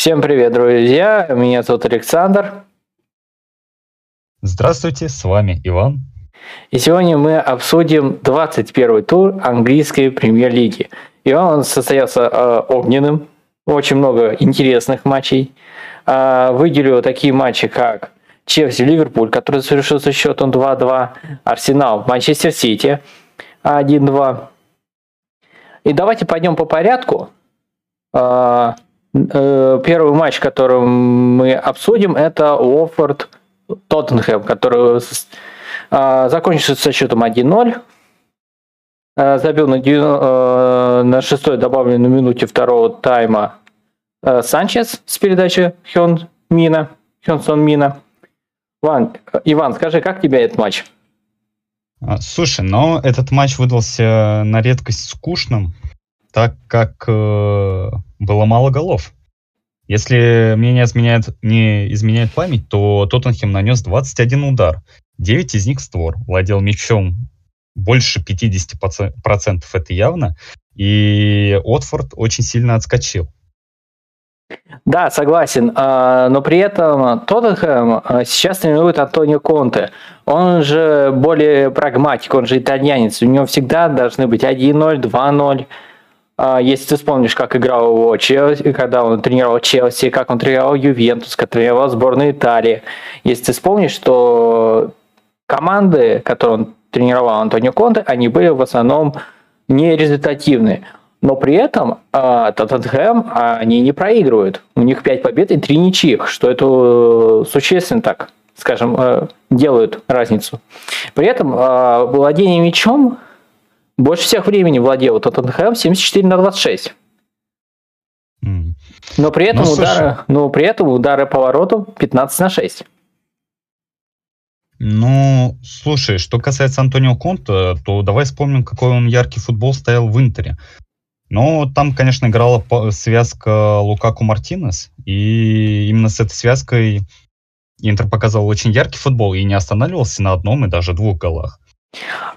Всем привет, друзья! Меня зовут Александр. Здравствуйте, с вами Иван. И сегодня мы обсудим 21 тур английской премьер-лиги. И он состоялся э, огненным, очень много интересных матчей. Э, выделю такие матчи, как Челси-Ливерпуль, который завершился счетом 2-2, Арсенал, Манчестер Сити 1-2. И давайте пойдем по порядку. Э, первый матч, который мы обсудим, это Уофорд Тоттенхэм, который э, закончился со счетом 1-0. Э, забил на, э, на шестой добавленной минуте второго тайма э, Санчес с передачи Хён Мина, Хёнсон Мина. Иван, Иван, скажи, как тебе этот матч? А, слушай, но этот матч выдался на редкость скучным, так как э, было мало голов. Если мне не изменяет, не изменяет память, то Тоттенхем нанес 21 удар. 9 из них створ. Владел мячом больше 50%, это явно. И Отфорд очень сильно отскочил. Да, согласен. А, но при этом Тоттенхэм а, сейчас тренирует Антонио Конте. Он же более прагматик, он же итальянец. У него всегда должны быть 1-0, 2-0. А, если ты вспомнишь, как играл его Челси, когда он тренировал Челси, как он тренировал Ювентус, как тренировал сборную Италии. Если ты вспомнишь, что команды, которые он тренировал Антонио Конте, они были в основном нерезультативные. Но при этом э, Тоттенхэм они не проигрывают. У них 5 побед и 3 ничьих, что это э, существенно так, скажем, э, делают разницу. При этом э, владение мячом больше всех времени владел Тоттенхэм 74 на 26. Но при этом, ну, удары, но при этом удары по вороту 15 на 6. Ну, слушай, что касается Антонио Конта, то давай вспомним, какой он яркий футбол стоял в Интере. Но там, конечно, играла связка Лукаку Мартинес, и именно с этой связкой Интер показывал очень яркий футбол и не останавливался на одном и даже двух голах.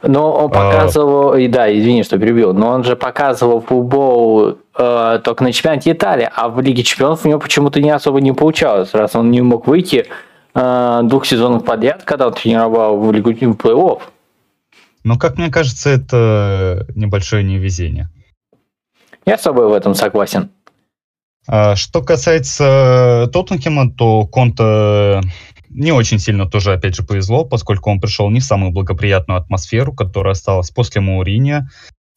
Но он а, показывал, а... и да, извини, что перебил, но он же показывал футбол э, только на чемпионате Италии, а в Лиге Чемпионов у него почему-то не особо не получалось, раз он не мог выйти э, двух сезонов подряд, когда он тренировал в Лигу плей-офф. Но, как мне кажется, это небольшое невезение. Я с тобой в этом согласен. А, что касается Тоттенхема, то Конта не очень сильно тоже, опять же, повезло, поскольку он пришел не в самую благоприятную атмосферу, которая осталась после Мауринья.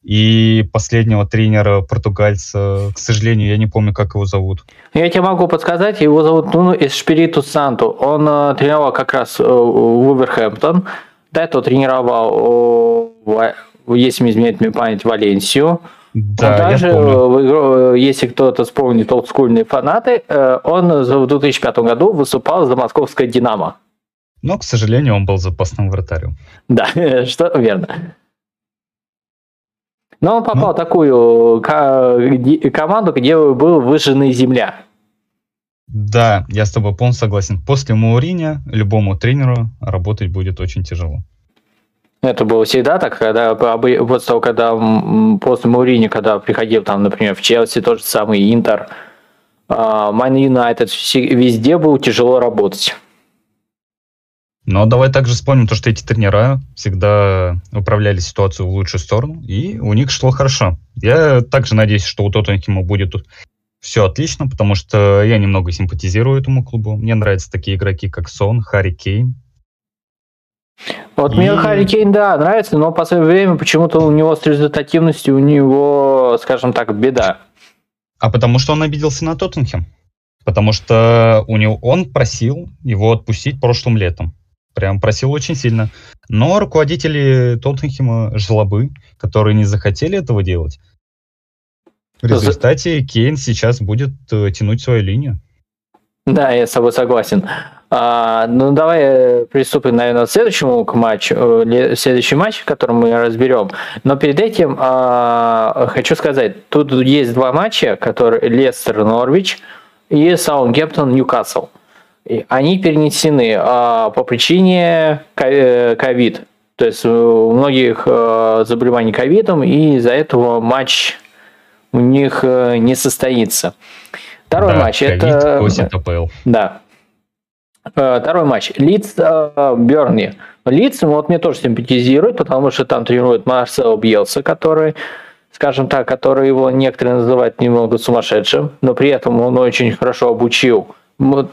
И последнего тренера португальца, к сожалению, я не помню, как его зовут. Я тебе могу подсказать, его зовут Нуну Эспириту Санту. Он э, тренировал как раз э, Вулверхэмптон. До этого тренировал, э, если не изменяет мне память, Валенсию. Да, он даже, э, если кто-то вспомнит олдскульные фанаты, э, он в 2005 году выступал за московское «Динамо». Но, к сожалению, он был запасным вратарем. Да, что верно. Но он попал ну, в такую команду, где был выжженная земля. Да, я с тобой полностью согласен. После Маурини любому тренеру работать будет очень тяжело. Это было всегда так, когда после того, когда после Маурини, когда приходил там, например, в Челси, тот же самый Интер, Майн Юнайтед, везде было тяжело работать. Но давай также вспомним то, что эти тренера всегда управляли ситуацию в лучшую сторону, и у них шло хорошо. Я также надеюсь, что у Тоттенхема будет все отлично, потому что я немного симпатизирую этому клубу. Мне нравятся такие игроки, как Сон, Харри Кейн, вот и... мне Харри Кейн, да, нравится, но в последнее время почему-то у него с результативностью, у него, скажем так, беда. А потому что он обиделся на Тоттенхем. Потому что у него, он просил его отпустить прошлым летом. Прям просил очень сильно. Но руководители Тоттенхема жлобы, которые не захотели этого делать. В результате Кейн сейчас будет э, тянуть свою линию. Да, я с тобой согласен. А, ну, давай э, приступим, наверное, к следующему к матчу, э, следующий матч, который мы разберем. Но перед этим а, хочу сказать, тут есть два матча, которые Лестер Норвич и Саутгемптон Ньюкасл. Они перенесены а, по причине э, ковид. То есть у многих а, заболеваний ковидом, и из-за этого матч у них не состоится. Второй да, матч. Это... Да. Э, второй матч. Лидс э, Берни. Лидс вот мне тоже симпатизирует, потому что там тренирует Марсел Бьелса, который, скажем так, который его некоторые называют немного сумасшедшим, но при этом он очень хорошо обучил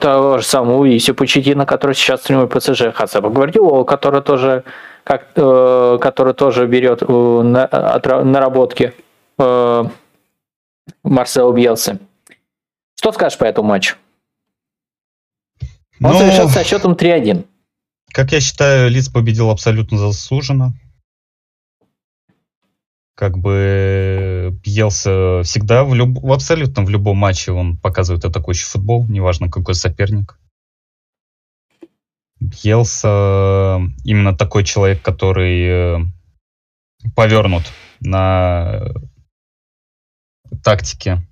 того же самого Исю Пучетина, который сейчас тренирует ПСЖ, Хацепа Гвардиола, который тоже, как, э, который тоже берет э, на, от, наработки э, Марсела Бьелса. Что скажешь по этому матчу? Он ну, завершился со счетом 3-1. Как я считаю, Лиц победил абсолютно заслуженно. Как бы Бьелса всегда в, люб... абсолютно в любом матче он показывает атакующий футбол, неважно какой соперник. Бьелса именно такой человек, который э, повернут на тактике.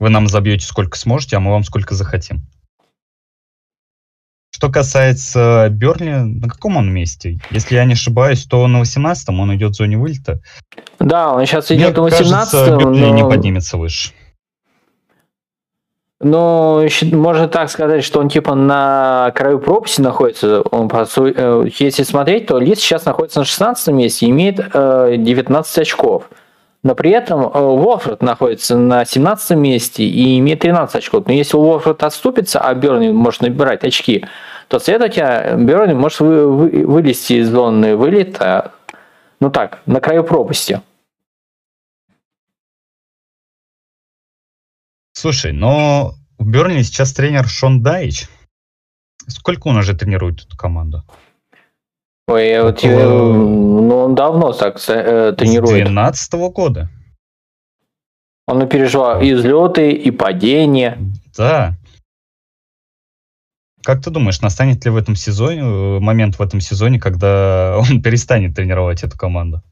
Вы нам забьете сколько сможете, а мы вам сколько захотим. Что касается Берли, на каком он месте? Если я не ошибаюсь, то на 18-м он идет в зоне вылета. Да, он сейчас идет Мне на 18-м. Берли но... не поднимется выше. Ну, можно так сказать, что он типа на краю пропасти находится. Он, э, если смотреть, то Лис сейчас находится на 16 месте и имеет 19 э, очков. Но при этом э, Уорфорд находится на 17 месте и имеет 13 очков. Но если Уорфорд отступится, а Берни может набирать очки, то следовательно Берни может вы, вы, вылезти из зоны вылета, ну так, на краю пропасти. Слушай, но в Берни сейчас тренер Шон Дайч. Сколько он уже тренирует эту команду? Ой, я вот, ну, он давно так э, тренирует. С 12 -го года. Он переживал и взлеты, и падения. Да. Как ты думаешь, настанет ли в этом сезоне э, момент в этом сезоне, когда он перестанет тренировать эту команду?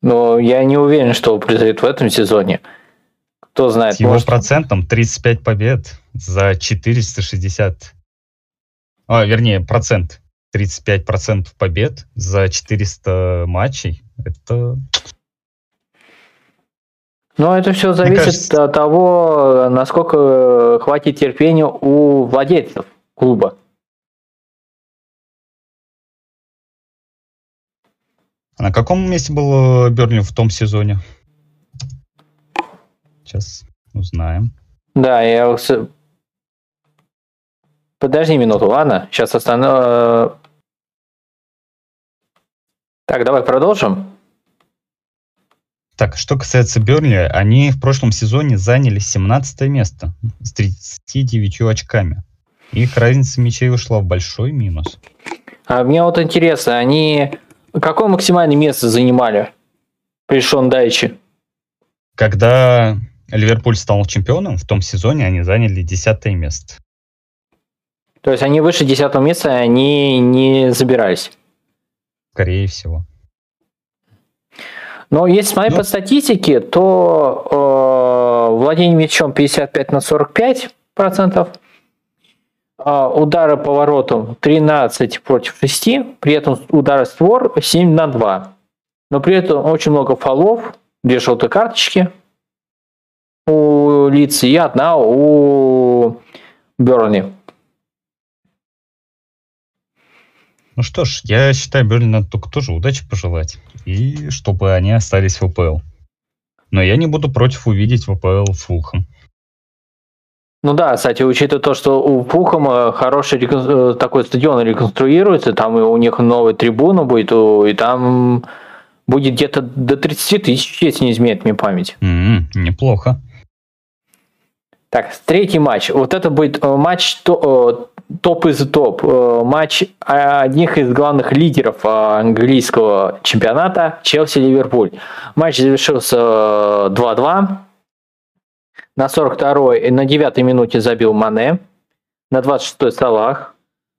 Ну, я не уверен, что произойдет в этом сезоне. Кто знает. С его может... процентом 35 побед за 460. А, вернее, процент 35% побед за 400 матчей. Это... Ну, это все зависит кажется... от того, насколько хватит терпения у владельцев клуба. А на каком месте был Бернли в том сезоне? Сейчас узнаем. Да, я Подожди минуту, ладно? Сейчас остану... Э, так, давай продолжим. Так, что касается Бернли, они в прошлом сезоне заняли 17 место с 39 очками. Их разница мячей ушла в большой минус. А мне вот интересно, они какое максимальное место занимали при Шон Дайче? Когда Ливерпуль стал чемпионом, в том сезоне они заняли 10 место. То есть они выше 10 места, они не забирались? Скорее всего. Но если смотреть ну, по статистике, то э, владение мячом 55 на 45 процентов, э, удары по воротам 13 против 6, при этом удары створ 7 на 2. Но при этом очень много фолов, две желтые карточки у лиц и одна у Берни. Ну что ж, я считаю, Берли надо только тоже удачи пожелать. И чтобы они остались в ВПЛ. Но я не буду против увидеть ВПЛ Фулхам. Ну да, кстати, учитывая то, что у Фулхама хороший э, такой стадион реконструируется, там и у них новая трибуна будет, и там будет где-то до 30 тысяч, если не изменяет мне память. Mm-hmm, неплохо. Так, третий матч. Вот это будет э, матч то, топ из топ. Э, матч одних из главных лидеров э, английского чемпионата Челси-Ливерпуль. Матч завершился 2-2. Э, на 42-й, на 9-й минуте забил Мане. На 26-й Салах.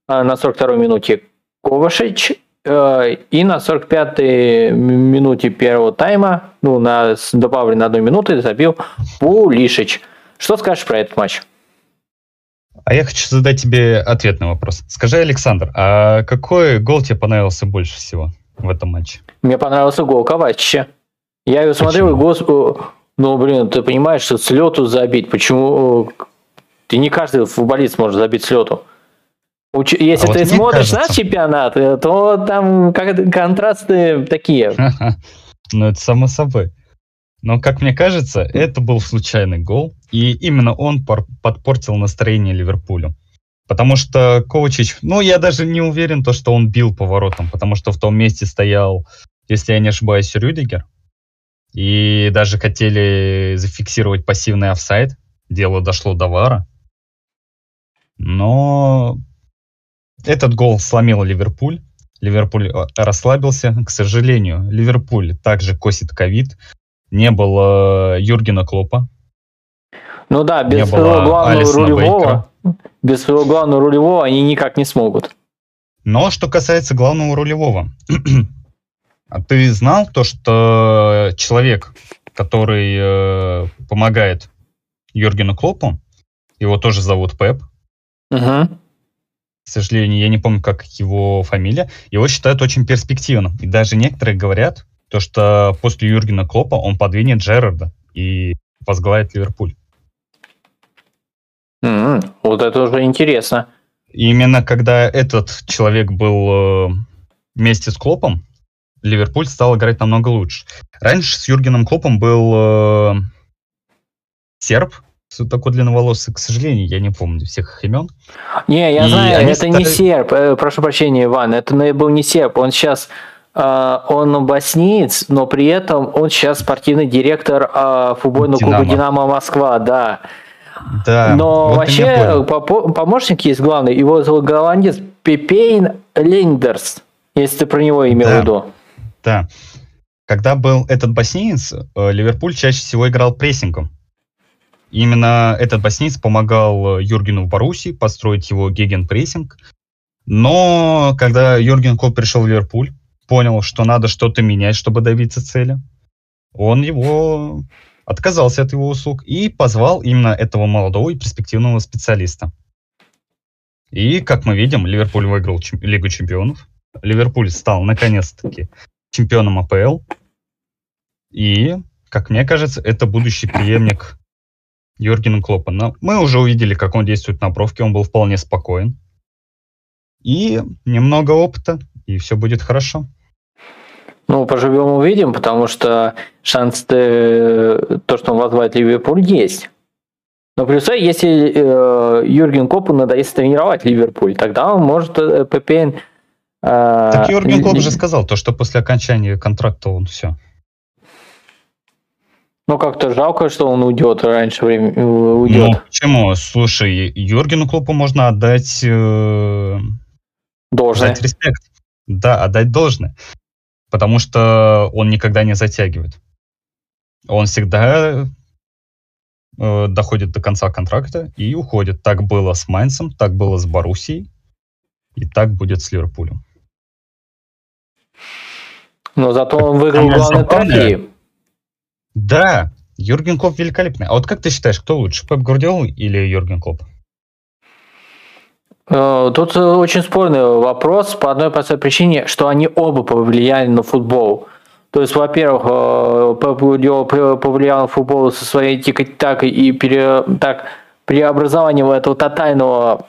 На 42-й минуте Ковашич. И на 45-й минуте первого тайма, ну, на добавленной одной минуты забил Пулишич. Что скажешь про этот матч? А я хочу задать тебе ответный вопрос. Скажи, Александр, а какой гол тебе понравился больше всего в этом матче? Мне понравился гол Ковачича. Я его смотрел, и гол, Ну, блин, ты понимаешь, что с лету забить, почему... Ты не каждый футболист может забить с лету. Если а ты вот смотришь кажется... наш чемпионат, э, то там контрасты такие. Ну, это само собой. Но, как мне кажется, это был случайный гол, и именно он подпортил настроение Ливерпулю. Потому что Ковачич, ну, я даже не уверен, то, что он бил поворотом, потому что в том месте стоял, если я не ошибаюсь, Рюдигер. И даже хотели зафиксировать пассивный офсайд. Дело дошло до вара. Но этот гол сломил Ливерпуль. Ливерпуль э, расслабился. К сожалению, Ливерпуль также косит ковид. Не было Юргена Клопа. Ну да, без своего главного Алисона рулевого, Бейкера. без своего главного рулевого они никак не смогут. Но что касается главного рулевого, а ты знал то, что человек, который э, помогает Юргену Клопу, его тоже зовут Пеп. Угу. К сожалению, я не помню, как его фамилия. Его считают очень перспективным. И даже некоторые говорят, то, что после Юргена Клопа он подвинет Джерарда и возглавит Ливерпуль. Mm-hmm. Вот это уже интересно. именно когда этот человек был э, вместе с Клопом, Ливерпуль стал играть намного лучше. Раньше с Юргеном Клопом был э, серб, такой длинноволосый, к сожалению, я не помню всех их имен. Не, я и знаю, это стали... не серб, э, прошу прощения, Иван, это был не серб, он сейчас он боснеец, но при этом он сейчас спортивный директор э, футбольного Динамо. клуба «Динамо Москва», да. Да. Но вот вообще помощник есть главный, его зовут голландец Пепейн Лендерс, если ты про него имел да. в виду. Да. Когда был этот боснеец, э, Ливерпуль чаще всего играл прессингом. Именно этот боснийц помогал э, Юргену в Баруси построить его гегенпрессинг. Но когда Юрген Клоп пришел в Ливерпуль, понял, что надо что-то менять, чтобы добиться цели, он его отказался от его услуг и позвал именно этого молодого и перспективного специалиста. И, как мы видим, Ливерпуль выиграл чем- Лигу чемпионов. Ливерпуль стал, наконец-таки, чемпионом АПЛ. И, как мне кажется, это будущий преемник Юргена Клопа. Но мы уже увидели, как он действует на бровке, он был вполне спокоен. И немного опыта, и все будет хорошо. Ну, поживем увидим, потому что шанс то, что он возглавит Ливерпуль, есть. Но плюс, если э, Юрген Клопу надоест тренировать Ливерпуль, тогда он может э, ППН... Э, так Юрген Клоп же сказал, то, что после окончания контракта он все. Ну, как-то жалко, что он уйдет раньше времени. Э, уйдет. Ну, почему? Слушай, Юргену Клопу можно отдать... Э, должное. Отдать респект. Да, отдать должное. Потому что он никогда не затягивает. Он всегда э, доходит до конца контракта и уходит. Так было с Майнцем, так было с Боруссией, и так будет с Ливерпулем. Но зато он выиграл главный трофей. Да, Юрген Клоп великолепный. А вот как ты считаешь, кто лучше, Пеп Гвардиол или Юрген Клоп? Э, тут очень спорный вопрос по одной простой причине, что они оба повлияли на футбол. То есть, во-первых, э, Пеп повлиял на футбол со своей тикой-такой и пере, так, преобразованием этого тотального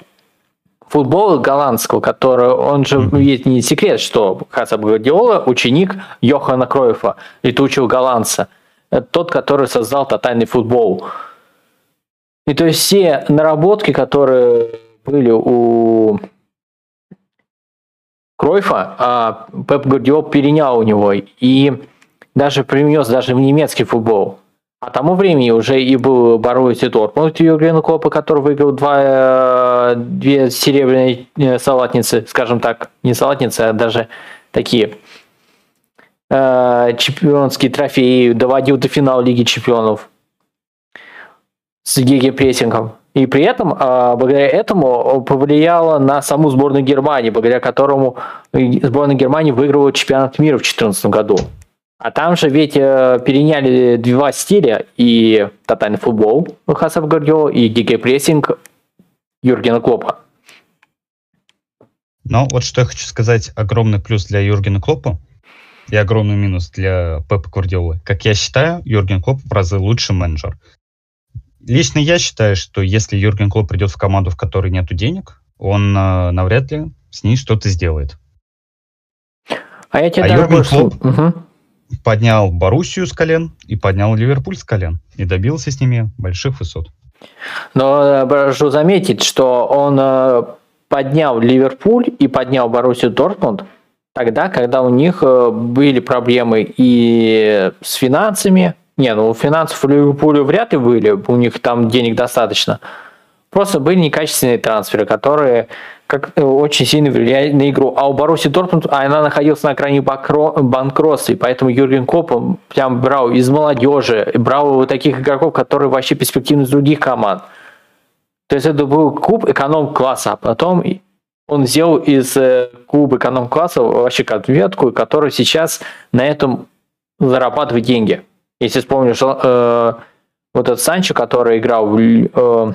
футбола голландского, который, он же, есть не секрет, что Хасаб Гвардиола ученик Йохана Кройфа, летучего голландца – это тот, который создал тотальный футбол. И то есть все наработки, которые были у Кройфа, а Пеп Гвардиол перенял у него и даже принес даже в немецкий футбол. А тому времени уже и был Боруссия Дортмунд Юрген Клопа, который выиграл два, две серебряные э, салатницы, скажем так, не салатницы, а даже такие э, чемпионские трофеи, доводил до финала Лиги чемпионов с геге-прессингом. И при этом, э, благодаря этому, повлияло на саму сборную Германии, благодаря которому сборная Германии выиграла чемпионат мира в 2014 году. А там же ведь э, переняли два стиля, и тотальный футбол Хасаб Гвардиола, и геге-прессинг Юргена Клопа. Ну, вот что я хочу сказать, огромный плюс для Юргена Клопа – и огромный минус для Пепа Гвардиолы. Как я считаю, Юрген Клоп в разы лучший менеджер. Лично я считаю, что если Юрген Клоп придет в команду, в которой нет денег, он э, навряд ли с ней что-то сделает. А я тебе А Юрген. Клопп? Мгм. Поднял Боруссию с колен и поднял Ливерпуль с колен. И добился с ними больших высот. Но э, прошу заметить, что он э, поднял Ливерпуль и поднял Боруссию Дортмунд тогда, когда у них э, были проблемы и с финансами. Не, ну финансов у Ливерпуля вряд ли были, у них там денег достаточно. Просто были некачественные трансферы, которые как, э, очень сильно влияли на игру. А у Боруссии Дортмунд а она находилась на грани банкротства, и поэтому Юрген Клоп он прям брал из молодежи, брал вот таких игроков, которые вообще перспективны из других команд. То есть это был клуб эконом-класса, а потом он сделал из э, клуба эконом-класса вообще конфетку, которая сейчас на этом зарабатывает деньги. Если вспомнишь, э, вот этот Санчо, который играл в, э,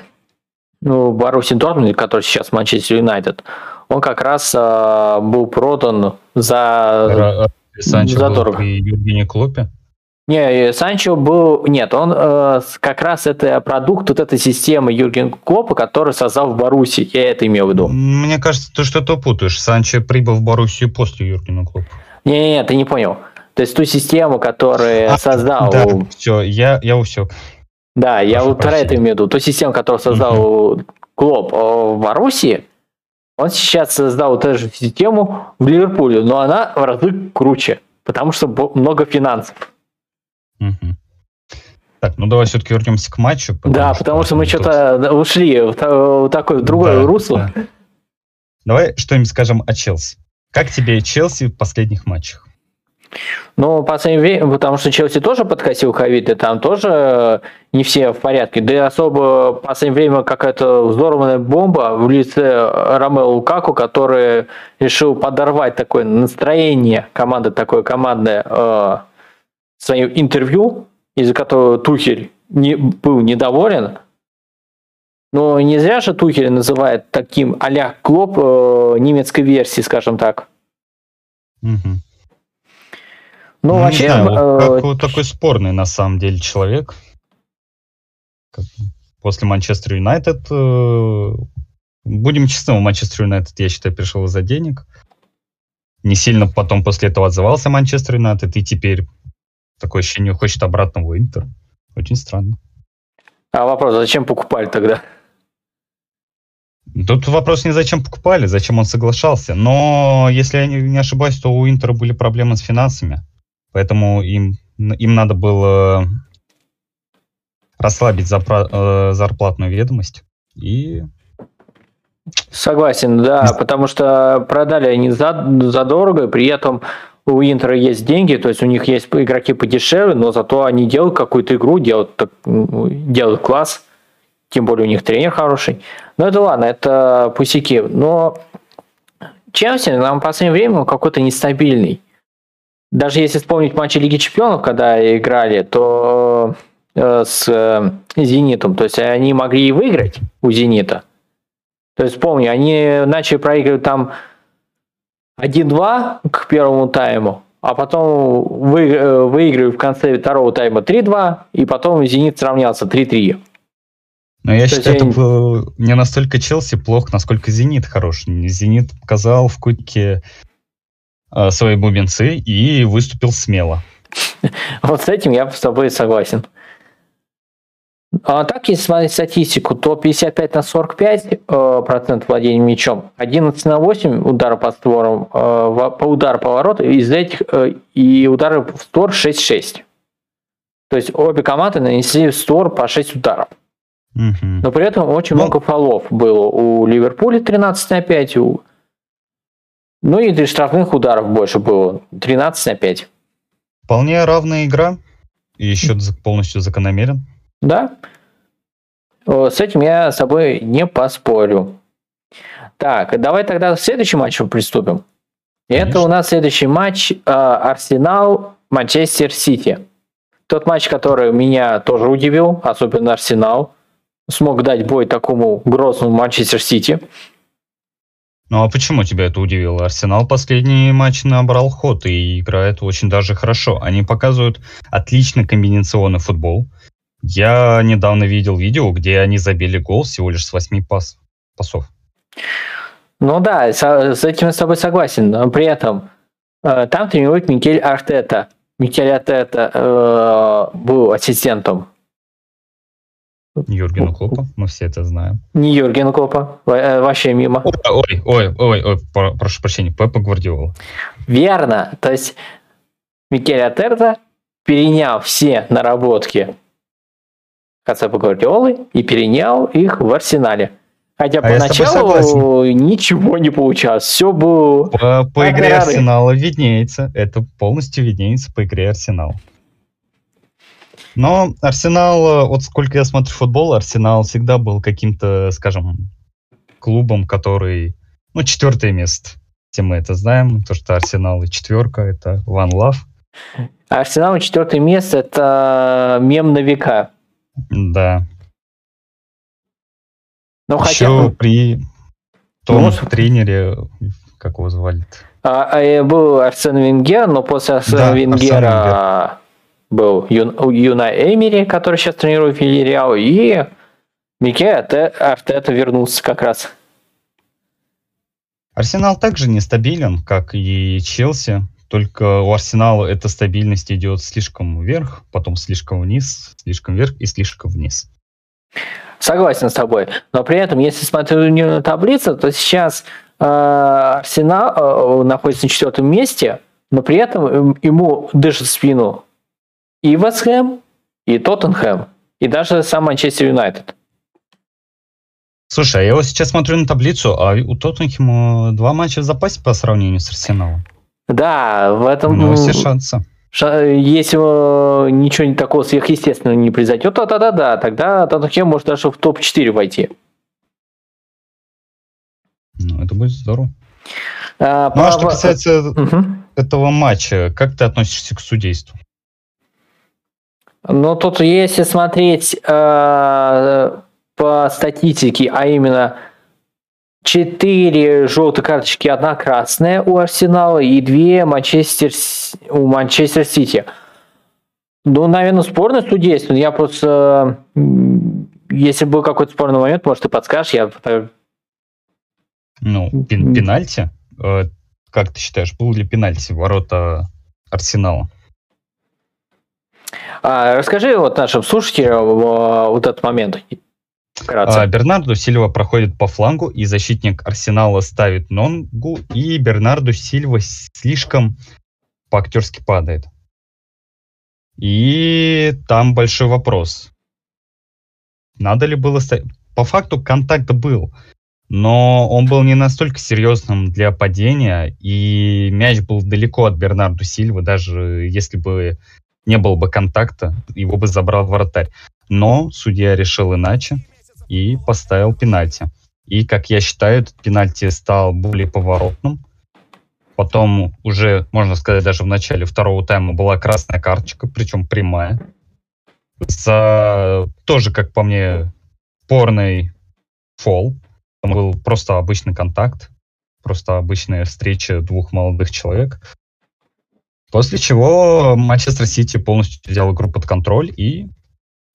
ну, в Боруссии Дортмунде, который сейчас в Манчестер Юнайтед, он как раз э, был продан за... Ра- Санчо был задорого. при Клопе. Не, э, Санчо был... Нет, он э, как раз это продукт вот этой системы Юрген Клопа, который создал в Боруссии. Я это имел в виду. Мне кажется, ты что-то путаешь. Санчо прибыл в Боруссию после Юргена Клопа. Не-не-не, ты не понял. То есть ту систему, которую А, создал... Да, все, я, я усек. Да, я вот про это имею в виду. Ту систему, которую создал Клоп э, в Боруссии, он сейчас создал эту же систему в Ливерпуле, но она в разы круче, потому что много финансов. Мгм. Так, ну давай все-таки вернемся к матчу. да, потому что мы что-то ушли в, та- в такое в другое Да, русло. да. Давай что-нибудь скажем о Челси. Как тебе Челси в последних матчах? Ну, последнее время, потому что Челси тоже подкосил ковид, и там тоже э, не все в порядке. Да и особо в последнее время какая-то взорванная бомба в лице Ромео Лукаку, который решил подорвать такое настроение команды, такое командное, э, своим интервью, из-за которого Тухель не, был недоволен. Но не зря же Тухель называет таким а-ля Клоп э, немецкой версии, скажем так. Мгм. Ну, не вообще, знаю, э, Лукаку такой спорный на самом деле человек. Как После Манчестер Юнайтед, э, будем честны, у Манчестер Юнайтед, я считаю, пришел из-за денег. Не сильно потом после этого отзывался Манчестер Юнайтед, и теперь такое ощущение хочет обратно в Интер. Очень странно. А вопрос, а зачем покупали тогда? Тут вопрос не зачем покупали, зачем он соглашался. Но, если я не ошибаюсь, то у Интера были проблемы с финансами. Поэтому им, им надо было расслабить запра- э, зарплатную ведомость. И Согласен, да, потому что продали они за, задорого, при этом у Интера есть деньги, то есть у них есть игроки подешевле, но зато они делают какую-то игру, делают, так, ну, делают класс, тем более у них тренер хороший. Но это ладно, это пусяки. Но Челси нам в последнее время какой-то нестабильный. Даже если вспомнить матчи Лиги Чемпионов, когда играли, то э, с э, Зенитом, то есть они могли и выиграть у Зенита. То есть помню, они начали проигрывать там 1-2 к первому тайму, а потом вы, э, выиграли в конце второго тайма 3-2, и потом Зенит сравнялся 3-3. Но я То считаю, есть это был не настолько Челси плох, насколько Зенит хорош. Зенит показал в кутике э, свои бубенцы и выступил смело. Вот с этим я с тобой согласен. А так, если смотреть статистику, то 55 на 45 э, процент владения мячом, 11 на 8 удара по створам, э, по удару по вороту, из этих э, и удары в створ 6-6. То есть обе команды нанесли в створ по 6 ударов. Мгм. Но при этом очень Ну- много фолов было. У Ливерпуля 13 на 5, у... ну и штрафных ударов больше было, 13 на 5. Вполне равная игра. И счет полностью закономерен. Да. С этим я с собой не поспорю. Так, давай тогда к следующему матчу приступим. И Это Конечно. у нас следующий матч э, Арсенал Манчестер Сити. Тот матч, который меня тоже удивил, особенно Арсенал, смог дать бой такому грозному Манчестер Сити. Ну а почему тебя это удивило? Арсенал последний матч набрал ход и играет очень даже хорошо. Они показывают отличный комбинационный футбол. Я недавно видел видео, где они забили гол всего лишь с 8 пас, пасов. Ну да, с, с этим я с тобой согласен. Но при этом э, там тренирует Микель Артета. Микель Артета э, был ассистентом Юргена Клопа, мы все это знаем. Не Юрген Клопа, э, вообще мимо. Ой, ой, ой, ой, прошу прощения, Пепа Гвардиола. Верно, то есть Микель Атерта перенял все наработки Хацепа Гвардиолы и перенял их в арсенале. Хотя а поначалу ничего не получалось. Все было... По, по игре Арсенала виднеется. Это полностью виднеется по игре Арсенала. Но Арсенал, э, вот сколько я смотрю футбол, Арсенал всегда был каким-то, скажем, клубом, который, ну, четвертое место. Все мы это знаем, то, что Арсенал и четверка, это One Love. Арсенал и четвертое место – это мем на века. Да. Ну, Еще хотя... при том ну, тренере, как его звали -то? А, а, был Арсен Венгер, но после Арсена да, Венгера Арсен Венгер был Юн, Юна Эмери, который сейчас тренирует Вильяреал, и Мике Артета вернулся как раз. Арсенал также нестабилен, как и Челси, только у Арсенала эта стабильность идет слишком вверх, потом слишком вниз, слишком вверх и слишком вниз. Согласен с тобой. Но при этом, если смотреть на таблицу, то сейчас э, Арсенал э, находится на четвертом месте, но при этом ему дышит спину и Вестхэм, и Тоттенхэм, и даже сам Манчестер Юнайтед. Слушай, а я вот сейчас смотрю на таблицу, а у Тоттенхэма два матча в запасе по сравнению с Арсеналом. Да, в этом... Ну, все шансы. Если ничего не такого сверхъестественного не произойдет, то да, да, да, тогда Тоттенхэм может даже в топ-4 войти. Ну, это будет здорово. А, ну, а что касается угу. этого матча, как ты относишься к судейству? Ну, тут если смотреть э, по статистике, а именно 4 желтые карточки, одна красная у Арсенала и 2 Манчестер, у Манчестер Сити. Ну, наверное, спорный судейство. Я просто... Если был какой-то спорный момент, может, ты подскажешь, я... Ну, пен пенальти? Э, как ты считаешь, был ли пенальти ворота Арсенала? А, расскажи вот нашим слушателям вот этот момент. Вкратце. А, Бернарду Сильва проходит по флангу, и защитник Арсенала ставит нонгу, и Бернарду Сильва слишком по-актерски падает. И там большой вопрос. Надо ли было ставить... По факту контакт был, но он был не настолько серьезным для падения, и мяч был далеко от Бернарду Сильвы, даже если бы не было бы контакта, его бы забрал вратарь. Но судья решил иначе и поставил пенальти. И, как я считаю, этот пенальти стал более поворотным. Потом уже, можно сказать, даже в начале второго тайма была красная карточка, причем прямая. За тоже, как по мне, порный фол. Там был просто обычный контакт, просто обычная встреча двух молодых человек. После чего Манчестер Сити полностью взял игру под контроль и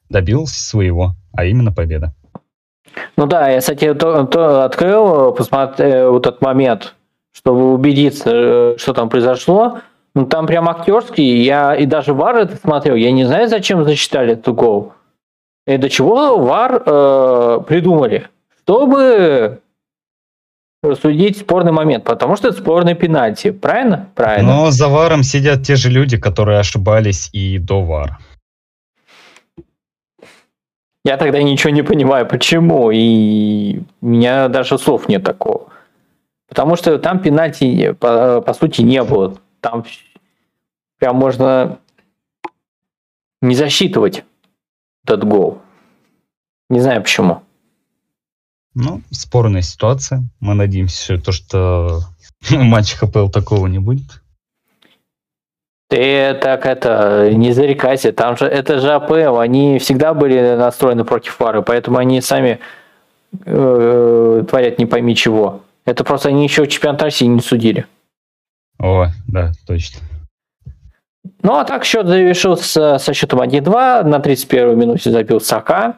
добился своего, а именно победа. Ну да, я, кстати, то, то открыл, посмотрел э, вот этот момент, чтобы убедиться, э, что там произошло. Ну там прям актерский, я и даже Вар это смотрел, я не знаю, зачем зачитали этот гол. И до чего Вар э, придумали? Чтобы судить спорный момент, потому что это спорный пенальти, правильно? Правильно. Но за варом сидят те же люди, которые ошибались и до вара. Я тогда ничего не понимаю, почему, и у меня даже слов нет такого. Потому что там пенальти, по, по сути, не было. Там прям можно не засчитывать этот гол. Не знаю почему. Ну, спорная ситуация. Мы надеемся, то, что в матче ХПЛ такого не будет. Ты так это, не зарекайся, там же, это же АПЛ, они всегда были настроены против фары, поэтому они сами э, творят не пойми чего. Это просто они еще чемпионат России не судили. О, да, точно. Ну, а так счет завершился со счетом 1-2. На 31-й минуте забил Сака.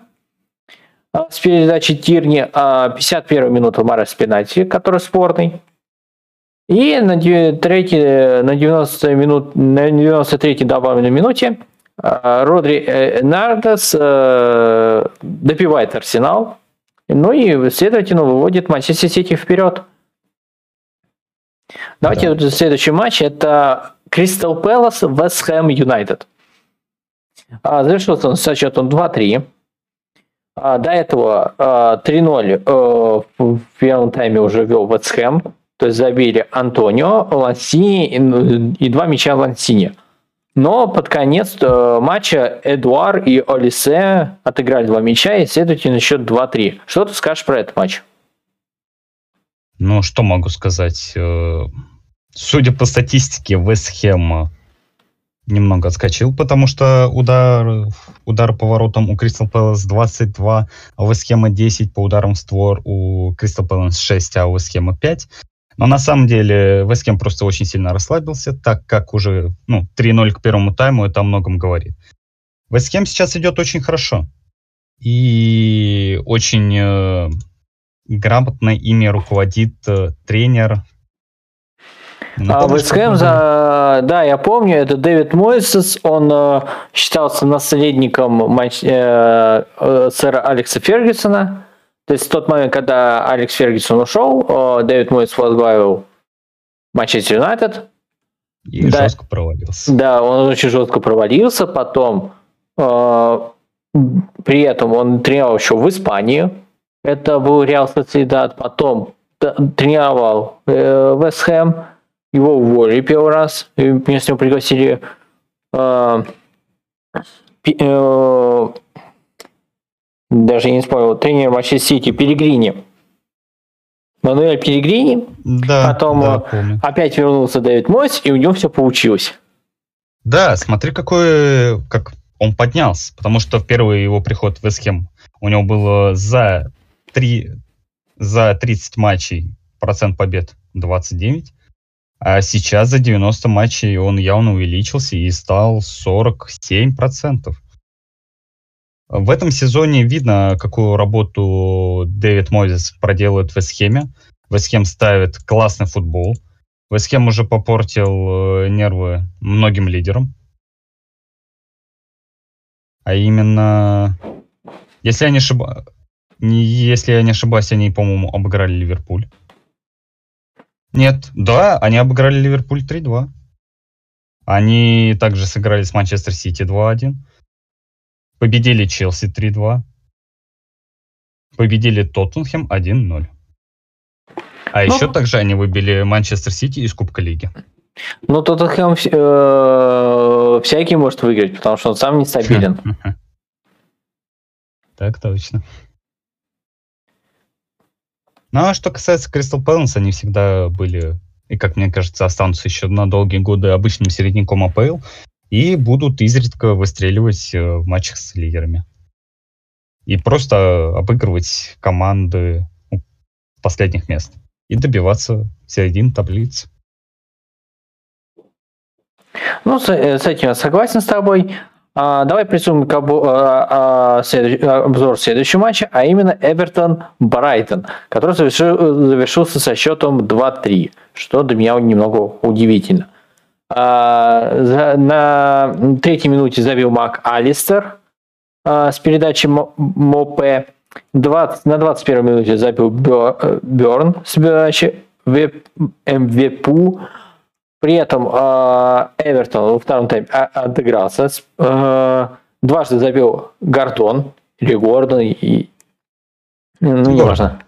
А, с передачи Тирни 51 минута Марес пенальти, который спорный. И на, 3, на 90 минут, на 93 добавленной минуте а, Родри э, Нардес э, допивает Арсенал. Ну и, следовательно, выводит Манчестер Сити вперед. Давайте да. следующий матч. Это Кристал Пэлас, Вест Хэм Юнайтед. Завершился он со счетом 2-3. А, до этого 3-0 э, в первом тайме уже вел Вест Хэм. То есть забили Антонио, Лансини и два мяча Лансини. Но под конец э, матча Эдуар и Олисе отыграли два мяча и, следовательно, счет 2-3. Что ты скажешь про этот матч? Ну, что могу сказать? Э, судя по статистике, Вестхэм немного отскочил, потому что удар, удар по воротам у Кристал Пэлас 22, а у Вестхэма 10, по ударам в створ у Кристал Пэлас 6, а у Вестхэма 5. Но на самом деле Вестхэм просто очень сильно расслабился, так как уже ну, 3-0 к первому тайму это о многом говорит. Вестхэм сейчас идет очень хорошо. И очень э, грамотно ими руководит э, тренер. А Вестхэм, за... да, я помню, это Дэвид Мойсес, он э, считался наследником матч... э, э, сэра Алекса Фергюсона. То есть в тот момент, когда Алекс Фергюсон ушел, э, Дэвид Мойс возглавил Манчестер Юнайтед. И да, жестко провалился. Да, он очень жестко провалился. Потом э, при этом он тренировал еще в Испании. Это был Реал Социедад. Потом тренировал э, Вест Хэм. Его уволили первый раз. Меня с него пригласили э, э, даже не вспомнил, тренер Манчестер Сити Перегрини. Мануэль Перегрини. Да, Потом да, помню. опять вернулся Дэвид Мойс, и у него все получилось. Да, смотри, какой, как он поднялся. Потому что в первый его приход в Эсхем у него было за, 3, за 30 матчей процент побед 29. А сейчас за 90 матчей он явно увеличился и стал 47%. В этом сезоне видно, какую работу Дэвид Мозес проделывает в Эсхеме. Вестхем ставит классный футбол. Вестхем уже попортил э, нервы многим лидерам. А именно, если я не ошибаюсь, если я не ошибаюсь, они, по-моему, обыграли Ливерпуль. Нет, да, они обыграли Ливерпуль 3-2. Они также сыграли с Манчестер Сити 2-1. Победили Челси 3-2. Победили Тоттенхэм 1-0. А ну, еще также они выбили Манчестер Сити из Кубка Лиги. Ну, Тоттенхэм э, всякий может выиграть, потому что он сам нестабилен. Так точно. Ну, а что касается Кристал Пэланс, они всегда были, и, как мне кажется, останутся еще на долгие годы обычным середняком АПЛ и будут изредка выстреливать э, в матчах с лидерами. И просто обыгрывать команды последних мест и добиваться середины таблицы. Ну, с, э, с этим я согласен с тобой. А, давай приступим к обу, а, а, следующ, обзор следующего матча, а именно Эвертон-Брайтон, который завершил, завершился со счетом 2-3, что для меня немного удивительно. А, на третьей минуте забил Мак Алистер а, с передачи Мопе. 20, на 21 минуте забил Берн с передачи МВПУ. При этом э, Эвертон во втором тайме отыгрался. Э, дважды забил Гордон или Гордон. И, ну, не важно.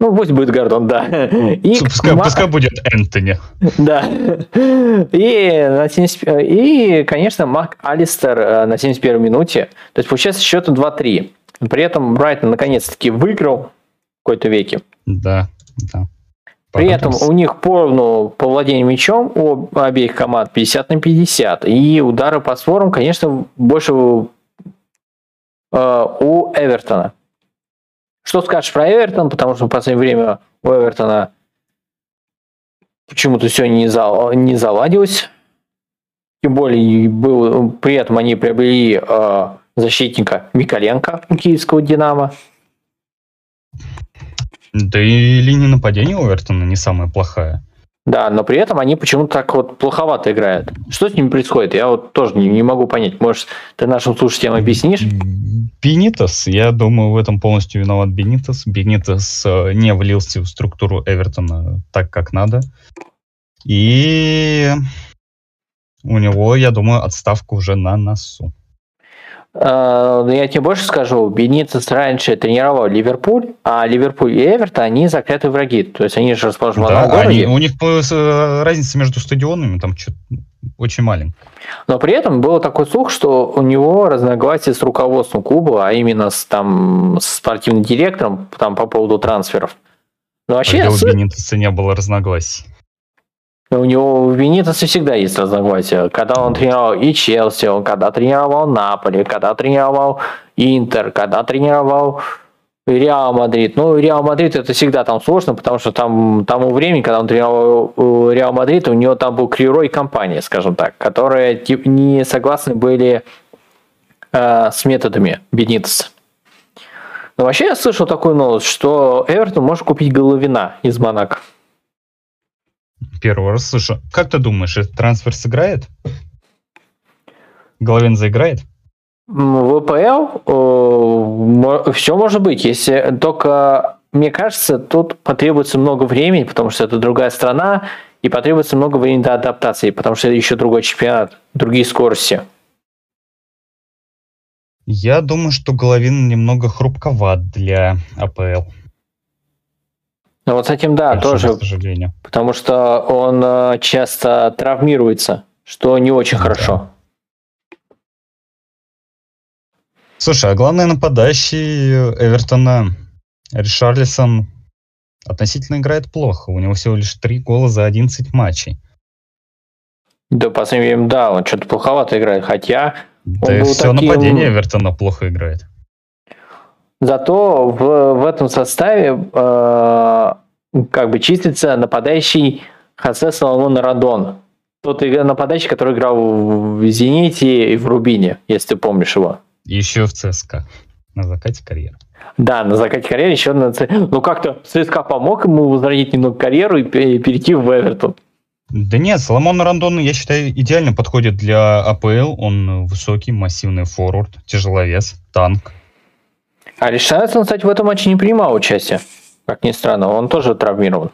Ну, пусть будет Гордон, да. И пускай, пускай будет Энтони. Да. И, на 70... и, конечно, Мак Алистер э, на 71 минуте. То есть, получается, счет 2-3. При этом Брайтон наконец-таки выиграл в какой-то веке. Да, да. При этом у них поровну по владению мячом у обеих команд 50 на 50. И удары по сворам, конечно, больше э, у Эвертона. Что скажешь про Эвертон? Потому что в последнее время у Эвертона почему-то все не, за, не заладилось. Тем более, был, при этом они приобрели э, защитника Миколенко у киевского «Динамо». Да и линия нападения у Эвертона не самая плохая. Да, но при этом они почему-то так вот плоховато играют. Что с ними происходит? Я вот тоже не, не могу понять. Может, ты нашим слушателям объяснишь? Бенитос, я думаю, в этом полностью виноват Бенитос. Бенитос э, не влился в структуру Эвертона так, как надо. И у него, я думаю, отставка уже на носу. Uh, я тебе больше скажу, Бенитес раньше тренировал Ливерпуль, а Ливерпуль и Эверта, они закрытые враги. То есть они же расположены да, в одном городе. У них э, разница между стадионами там очень маленькая. Но при этом был такой слух, что у него разногласия с руководством клуба, а именно с, там, с спортивным директором там, по поводу трансферов. Но вообще, а у Бенитеса не было разногласий. У него у Бенитеса всегда есть разногласия. Когда он тренировал и Челси, он когда тренировал Наполи, когда тренировал Интер, когда тренировал Реал Мадрид. Ну, Реал Мадрид это всегда там сложно, потому что там тому времени, когда он тренировал Реал Мадрид, у него там был Криро и компания, скажем так, которые не согласны были э, с методами Бенитеса. Но вообще я слышал такую новость, что Эвертон может купить Головина из Монако первый раз слышу. Как ты думаешь, этот трансфер сыграет? Головин заиграет? В ВПЛ все может быть, если только мне кажется, тут потребуется много времени, потому что это другая страна, и потребуется много времени до адаптации, потому что это еще другой чемпионат, другие скорости. Я думаю, что Головин немного хрупковат для АПЛ. Ну вот с этим, да, Большое тоже. К сожалению. Потому что он э, часто травмируется, что не очень да. хорошо. Слушай, а главный нападающий Эвертона Ришарлисон относительно играет плохо. У него всего лишь три гола за 11 матчей. Да, по последним да, он что-то плоховато играет, хотя... Да и все таким... нападение Эвертона плохо играет. Зато в, в этом составе э, как бы числится нападающий Хосе Соломон Радон. Тот нападающий, который играл в «Зените» и в «Рубине», если ты помнишь его. Еще в ЦСКА. На закате карьеры. Да, на закате карьеры еще на Ну как-то ЦСКА помог ему возродить немного карьеру и перейти в Эвертон. Да нет, Соломон Рандон, я считаю, идеально подходит для АПЛ. Он высокий, массивный форвард, тяжеловес, танк. А Ришардсон, кстати, в этом матче не принимал участие. Как ни странно, он тоже травмирован.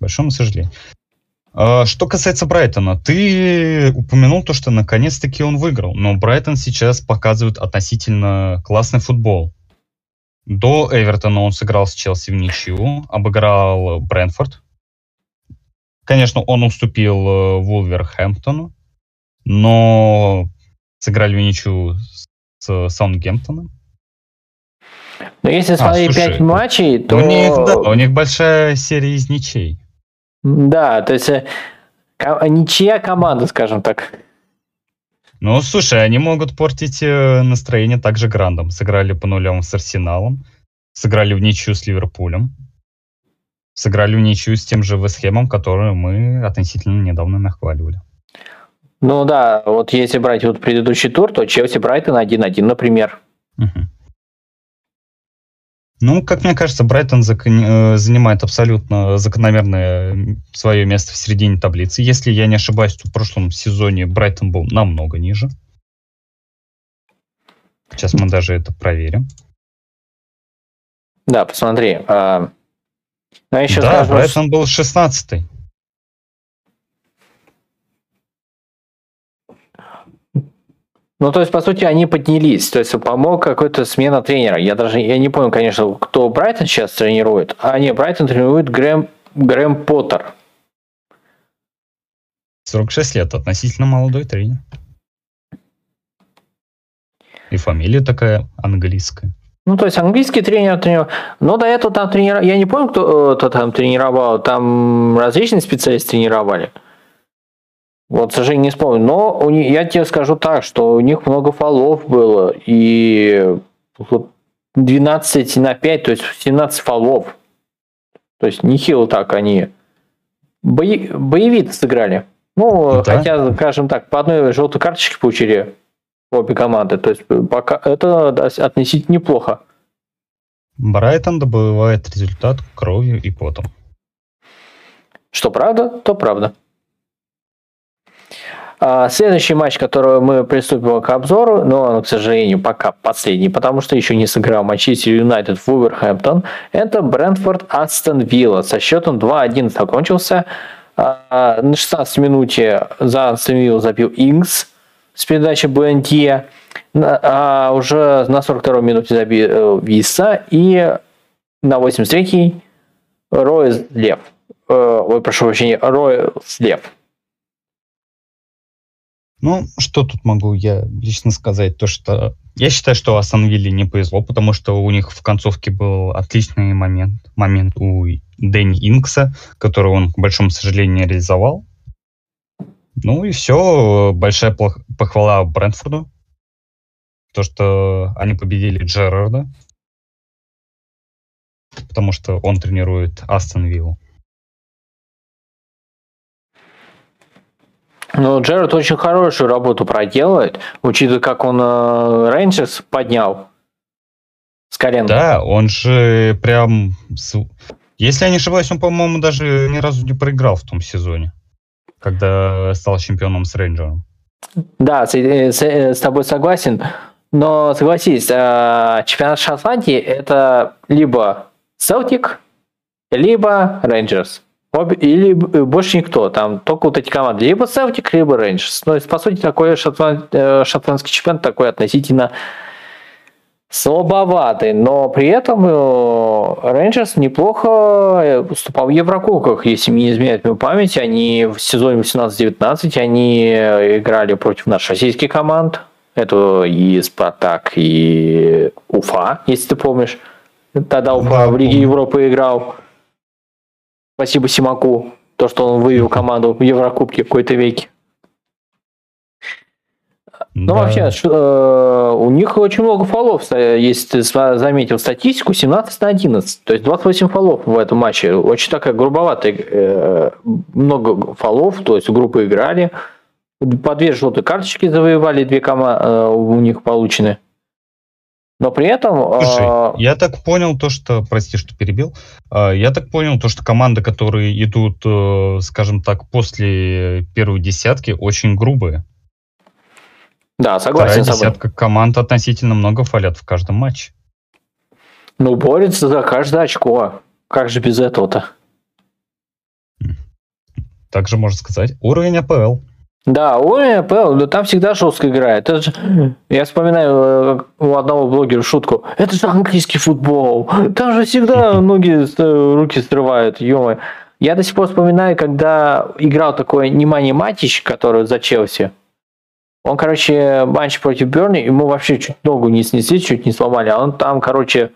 Большому сожалению. А, что касается Брайтона, ты упомянул то, что наконец-таки он выиграл, но Брайтон сейчас показывает относительно классный футбол. До Эвертона он сыграл с Челси в ничью, обыграл Брэнфорд. Конечно, он уступил э, Вулверхэмптону, но сыграли в ничью с Саундгемптоном. Но если а, смотреть а, 5 матчей, то... У них, да, у них большая серия из ничей. Да, то есть э, ничья команда, скажем так. Ну, слушай, они могут портить э, настроение также грандом. Сыграли по нулям с Арсеналом, сыграли в ничью с Ливерпулем, сыграли в ничью с тем же Вестхемом, который мы относительно недавно нахваливали. Ну да, вот если брать вот предыдущий тур, то Челси Брайтон 1-1, например. Угу. Ну, как мне кажется, Брайтон закон... Э, занимает абсолютно закономерное свое место в середине таблицы. Если я не ошибаюсь, то в прошлом сезоне Брайтон был намного ниже. Сейчас мы даже это проверим. Да, посмотри. А... Ну, еще да, скажу, Брайтон был 16 Ну, то есть, по сути, они поднялись. То есть, помог какой-то смена тренера. Я даже я не помню, конечно, кто Брайтон сейчас тренирует. А не, Брайтон тренирует Грэм, Грэм Поттер. 46 лет, относительно молодой тренер. И фамилия такая английская. Ну, то есть английский тренер, тренер. Но до этого там тренер, я не помню, кто, кто там тренировал, там различные специалисты тренировали. Вот, к сожалению, не вспомню. Но у них, я тебе скажу так, что у них много фолов было. И 12 на 5, то есть 17 фолов. То есть нехило так они бои, боевито сыграли. Ну, да. хотя, скажем так, по одной желтой карточке получили обе команды. То есть пока это относительно неплохо. Брайтон добывает результат кровью и потом. Что правда, то правда. А, следующий матч, который мы приступим к обзору, но он, к сожалению, пока последний, потому что еще не сыграл Манчестер Юнайтед Вулверхэмптон, это Брентфорд Астон Вилла. Со счетом 2-1 закончился. А, на 16 минуте за Астон Вилла забил Ингс с передачи Буэнтье. А уже на 42 минуте забил э, Виса. И на 83-й Рой Лев. Э, ой, прошу прощения, Рой Лев. Ну, что тут могу я лично сказать? То, что я считаю, что Астон Вилле не повезло, потому что у них в концовке был отличный момент, момент у Дэнни Инкса, который он, к большому сожалению, не реализовал. Ну и все, большая похвала Брентфорду. То, что они победили Джерарда, потому что он тренирует Астон Виллу. Ну, Джерард очень хорошую работу проделает, учитывая, как он э, Рейнджерс поднял с колен. Да, он же прям... Если я не ошибаюсь, он, по-моему, даже ни разу не проиграл в том сезоне, когда стал чемпионом с Рейнджером. Да, с, э, с, э, с тобой согласен. Но согласись, э, чемпионат Шотландии это либо Селтик, либо Рейнджерс. Либо, или больше никто. Там только вот эти команды. Либо Селтик, либо Рейнджерс. Но, по сути, такой шотланд, шотландский чемпионат такой относительно слабоватый, но при этом Рейнджерс неплохо выступал в Еврокубках, если мне не изменяет мою память. Они в сезоне 18-19 они играли против наших российских команд. Это и Спартак, и Уфа, если ты помнишь. Тогда Уфа да, в Лиге Европы играл. Спасибо Симаку, то, что он вывел команду в Еврокубке какой-то веке. Ну, да. вообще, э, у них очень много фолов, если ты заметил статистику, 17 на 11. То есть 28 фолов в этом матче. Очень такая грубоватая, э, много фолов, то есть группы играли. По две желтые карточки завоевали, две команды э, у них получены. Но при этом... Слушай, э... я так понял то, что... Прости, что перебил. Э, я так понял то, что команды, которые идут, э, скажем так, после первой десятки, очень грубые. Да, согласен Вторая с десятка команд относительно много фалят в каждом матче. Ну, борется за каждое очко. Как же без этого-то? Также можно сказать, уровень АПЛ. Да, уровень АПЛ, но там всегда жестко играет. Это же, я вспоминаю э, у одного блогера шутку. Это же английский футбол. Там же всегда ноги, руки срывают, ё Я до сих пор вспоминаю, когда играл такой Немани Матич, который за Челси. Он, короче, матч против Берни, ему вообще чуть ногу не снесли, чуть не сломали, а он там, короче,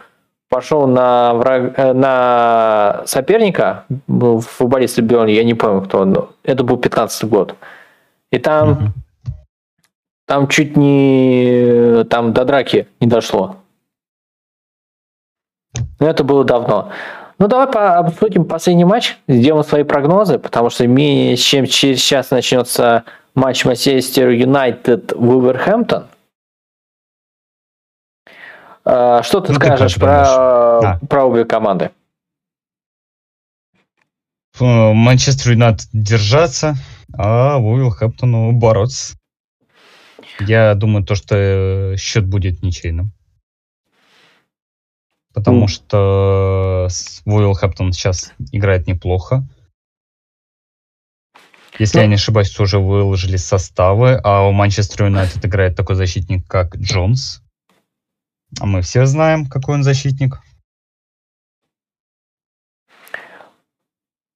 пошел на, враг, э, на соперника, футболиста Берни, я не помню, кто он, это был 15 год. И там, mm-hmm. там чуть не, там до драки не дошло. Но это было давно. Ну, давай по обсудим последний матч, сделаем свои прогнозы, потому что менее чем через час начнется матч Манчестер Юнайтед Вулверхэмптон. А, что ты ну, скажешь ты про, а. про обе команды? Манчестер Юнайтед держаться, а Вулверхэмптону бороться. Я думаю, то, что счет будет ничейным. Потому mm. что Вулверхэмптон сейчас играет неплохо. Если ну, я не ошибаюсь, уже выложили составы, а у Манчестер Юнайтед играет такой защитник, как Джонс. А мы все знаем, какой он защитник.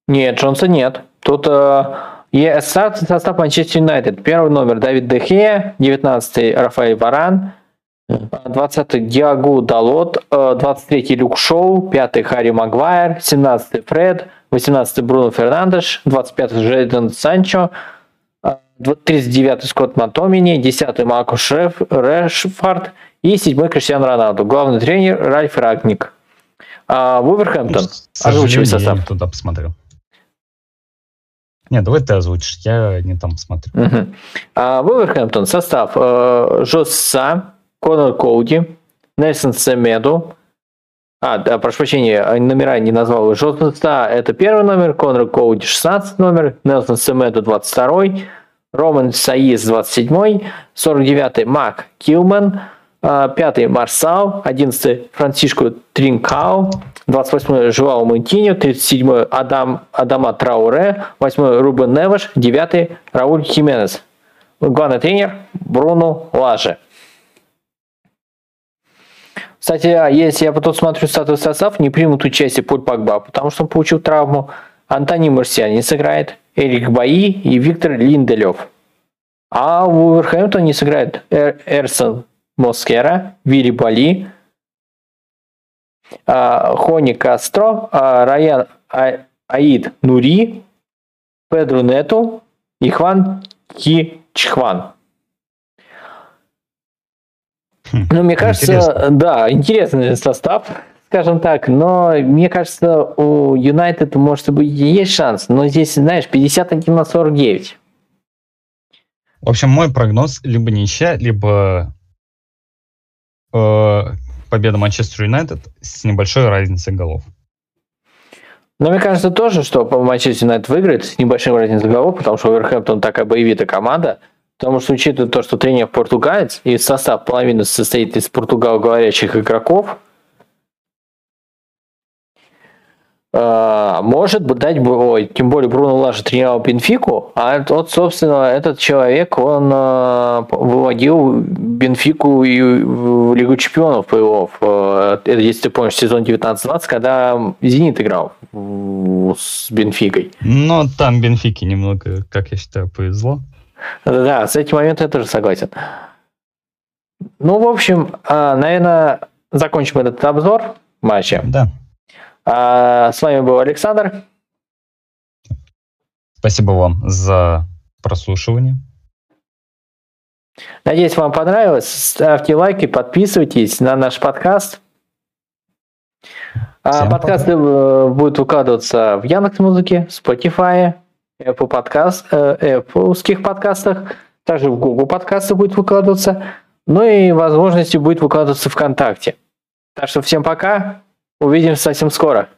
Нет, Джонса нет. Тут э, есть состав Манчестер Юнайтед. Первый номер Давид Дехе, 19-й Рафаэль Варан, 20-й Диагу Далот, 23-й Люк Шоу, 5-й Харри Магуайр, 17-й Фред, 18-й Бруно Фернандеш, 25-й Джейден Санчо, 39-й Скотт Матомини, 10-й Маркус Шеф, Решфорд и 7-й Криштиан Роналду. Главный тренер Ральф Рагник. А Вулверхэмптон, озвучивай состав. Я не туда посмотрел. Не, давай ты озвучишь, я не там смотрю. Угу. А, Вулверхэмптон, состав э, Жоса, Конор Коуди, Нельсон Семеду, а, да, прошу прощения, номера не назвал. Жоса это первый номер, Конор Коуди 16 номер, Нельсон Семеду 22, Роман Саис 27, 49 Мак Килман, 5 Марсал, 11 Францишко Тринкау, 28 Жуау Монтиньо, 37 Адам, Адама Трауре, 8 Рубен Неваш, 9 Рауль Хименес. Главный тренер Бруно Лаже. Кстати, а если я потом смотрю статус состав, не примут участие Поль Пакба, потому что он получил травму. Антони Марсиан не сыграет, Эрик Баи и Виктор Линделев. А в Уверхэмптон не сыграет Эр, Эрсон Москера, Вилли Бали, Хони Кастро, а, а, Аид Нури, Педро Нету и Хван Ки Чхван. Хм, ну, мне кажется, интересно. да, интересный состав, скажем так, но мне кажется, у Юнайтед, может быть, есть шанс, но здесь, знаешь, 51 на 49. В общем, мой прогноз либо ничья, либо э, победа Манчестер Юнайтед с небольшой разницей голов. Но мне кажется тоже, что Манчестер Юнайтед выиграет с небольшой разницей голов, потому что Оверхэмптон такая боевитая команда. Потому что учитывая то, что тренер португалец, и состав половины состоит из португалоговорящих игроков, А, может дать, ой, тем более Бруно Лажа тренировал Бенфику, а вот, собственно, этот человек, он э, выводил Бенфику и в Лигу Чемпионов плей-офф. Э, это, если ты помнишь, сезон 19-20, когда Зенит играл с Бенфикой. Ну, там Бенфике немного, как я считаю, повезло. Да, с этим моментом я тоже согласен. Ну, в общем, наверное, закончим этот обзор матча. Да. А с вами был Александр. Спасибо вам за прослушивание. Надеюсь, вам понравилось. Ставьте лайки, подписывайтесь на наш подкаст. А подкасты пока. будут выкладываться в Яндекс Музыке, Spotify, Apple, подкаст, э, Apple подкастах, также в Google подкасты будет выкладываться, ну и возможности будет выкладываться ВКонтакте. Так что всем пока. Увидимся совсем скоро.